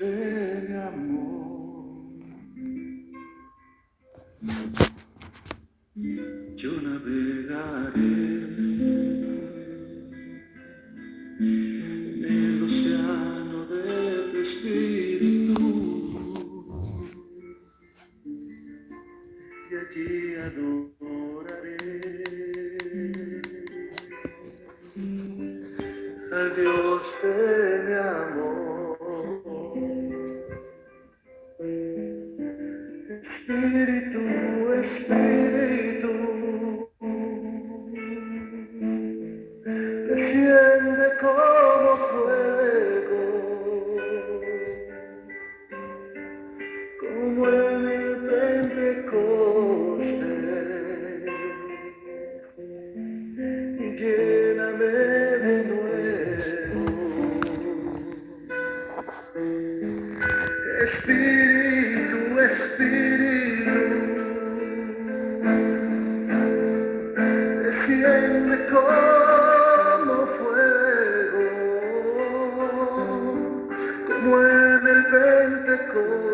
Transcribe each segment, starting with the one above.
ese amor. Espíritu, Espíritu, desciende como fuego, como en el Pentecostés.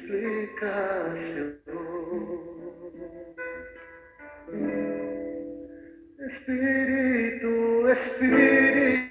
explicación. Espíritu, espíritu.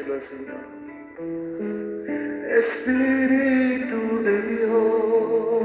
al Señor. Espíritu de Dios.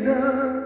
love.